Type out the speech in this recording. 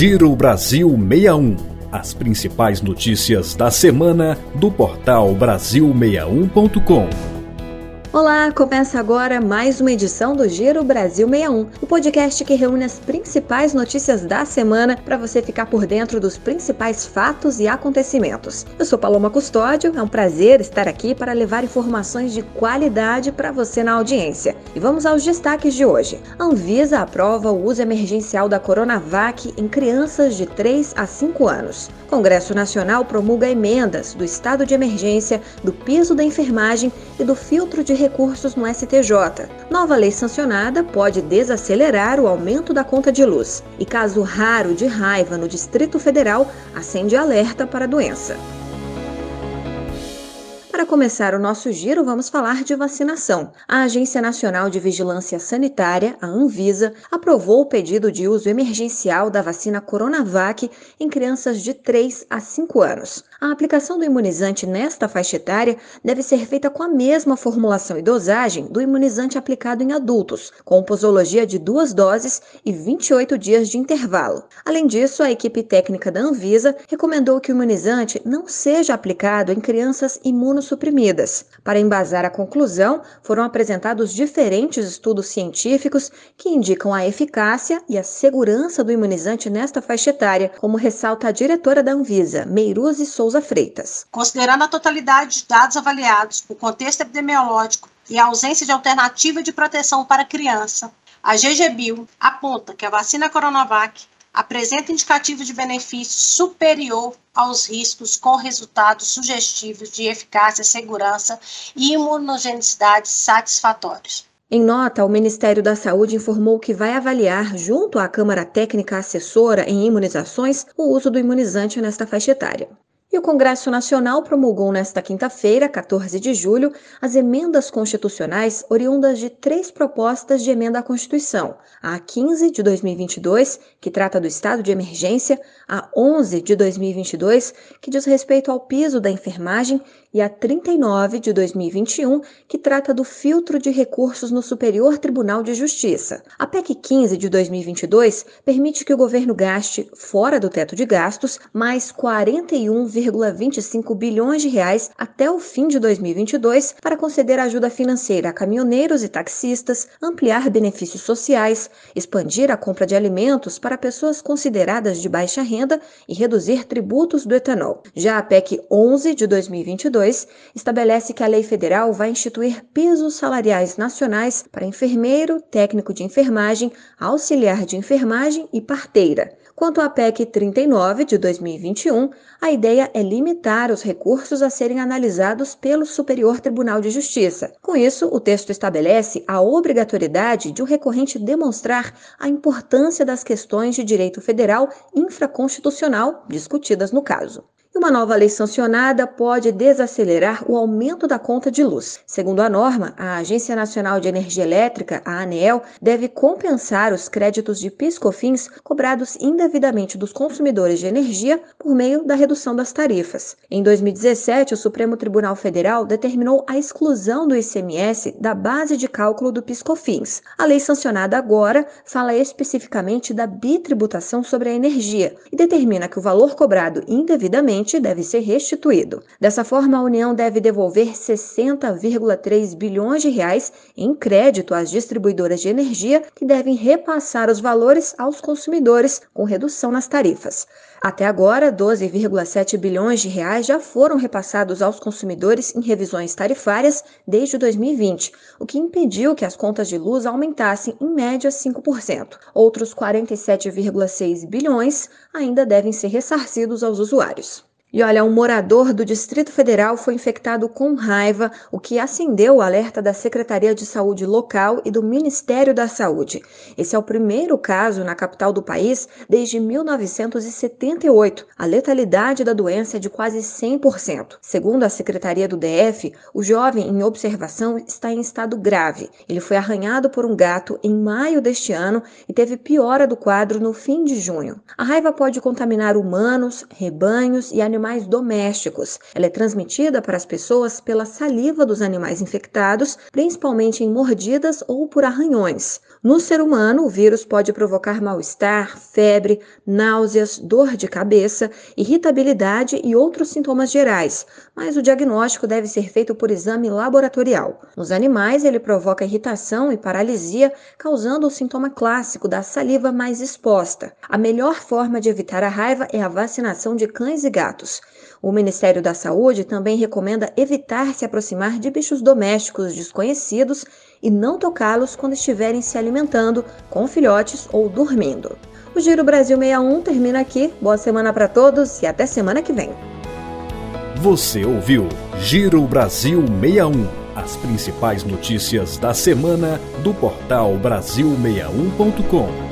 Giro Brasil 61. As principais notícias da semana do portal Brasil61.com. Olá, começa agora mais uma edição do Giro Brasil 61, o podcast que reúne as principais notícias da semana para você ficar por dentro dos principais fatos e acontecimentos. Eu sou Paloma Custódio, é um prazer estar aqui para levar informações de qualidade para você na audiência. E vamos aos destaques de hoje. A Anvisa aprova o uso emergencial da Coronavac em crianças de 3 a 5 anos. O Congresso Nacional promulga emendas do estado de emergência, do piso da enfermagem e do filtro de recursos no STJ. Nova lei sancionada pode desacelerar o aumento da conta de luz. E caso raro de raiva no Distrito Federal acende alerta para a doença. Para começar o nosso giro, vamos falar de vacinação. A Agência Nacional de Vigilância Sanitária, a Anvisa, aprovou o pedido de uso emergencial da vacina Coronavac em crianças de 3 a 5 anos. A aplicação do imunizante nesta faixa etária deve ser feita com a mesma formulação e dosagem do imunizante aplicado em adultos, com posologia de duas doses e 28 dias de intervalo. Além disso, a equipe técnica da Anvisa recomendou que o imunizante não seja aplicado em crianças imunossuprimidas suprimidas. Para embasar a conclusão, foram apresentados diferentes estudos científicos que indicam a eficácia e a segurança do imunizante nesta faixa etária, como ressalta a diretora da Anvisa, Meiruzzi Souza Freitas. Considerando a totalidade de dados avaliados, o contexto epidemiológico e a ausência de alternativa de proteção para a criança, a GGBio aponta que a vacina Coronavac apresenta indicativo de benefício superior aos riscos com resultados sugestivos de eficácia, segurança e imunogenicidade satisfatórios. Em nota, o Ministério da Saúde informou que vai avaliar, junto à Câmara Técnica Assessora em Imunizações, o uso do imunizante nesta faixa etária. E o Congresso Nacional promulgou nesta quinta-feira, 14 de julho, as emendas constitucionais oriundas de três propostas de emenda à Constituição: a 15 de 2022, que trata do estado de emergência, a 11 de 2022, que diz respeito ao piso da enfermagem, e a 39 de 2021, que trata do filtro de recursos no Superior Tribunal de Justiça. A PEC 15 de 2022 permite que o governo gaste, fora do teto de gastos, mais 41,25 bilhões de reais até o fim de 2022 para conceder ajuda financeira a caminhoneiros e taxistas, ampliar benefícios sociais, expandir a compra de alimentos para pessoas consideradas de baixa renda e reduzir tributos do etanol. Já a PEC 11 de 2022 2022 estabelece que a lei federal vai instituir pisos salariais nacionais para enfermeiro, técnico de enfermagem, auxiliar de enfermagem e parteira. Quanto à PEC 39 de 2021, a ideia é limitar os recursos a serem analisados pelo Superior Tribunal de Justiça. Com isso, o texto estabelece a obrigatoriedade de o recorrente demonstrar a importância das questões de direito federal infraconstitucional discutidas no caso. E uma nova lei sancionada pode desacelerar o aumento da conta de luz. Segundo a norma, a Agência Nacional de Energia Elétrica, a ANEEL, deve compensar os créditos de piscofins cobrados indevidamente dos consumidores de energia por meio da redução das tarifas. Em 2017, o Supremo Tribunal Federal determinou a exclusão do ICMS da base de cálculo do piscofins. A lei sancionada agora fala especificamente da bitributação sobre a energia e determina que o valor cobrado indevidamente deve ser restituído. Dessa forma, a União deve devolver 60,3 bilhões de reais em crédito às distribuidoras de energia que devem repassar os valores aos consumidores com redução nas tarifas. Até agora, 12,7 bilhões de reais já foram repassados aos consumidores em revisões tarifárias desde 2020, o que impediu que as contas de luz aumentassem em média 5%. Outros 47,6 bilhões ainda devem ser ressarcidos aos usuários. E olha, um morador do Distrito Federal foi infectado com raiva, o que acendeu o alerta da Secretaria de Saúde local e do Ministério da Saúde. Esse é o primeiro caso na capital do país desde 1978. A letalidade da doença é de quase 100%. Segundo a Secretaria do DF, o jovem em observação está em estado grave. Ele foi arranhado por um gato em maio deste ano e teve piora do quadro no fim de junho. A raiva pode contaminar humanos, rebanhos e animais animais domésticos. Ela é transmitida para as pessoas pela saliva dos animais infectados, principalmente em mordidas ou por arranhões. No ser humano, o vírus pode provocar mal-estar, febre, náuseas, dor de cabeça, irritabilidade e outros sintomas gerais, mas o diagnóstico deve ser feito por exame laboratorial. Nos animais, ele provoca irritação e paralisia, causando o sintoma clássico da saliva mais exposta. A melhor forma de evitar a raiva é a vacinação de cães e gatos. O Ministério da Saúde também recomenda evitar se aproximar de bichos domésticos desconhecidos e não tocá-los quando estiverem se alimentando, com filhotes ou dormindo. O Giro Brasil 61 termina aqui. Boa semana para todos e até semana que vem. Você ouviu Giro Brasil 61. As principais notícias da semana do portal Brasil61.com.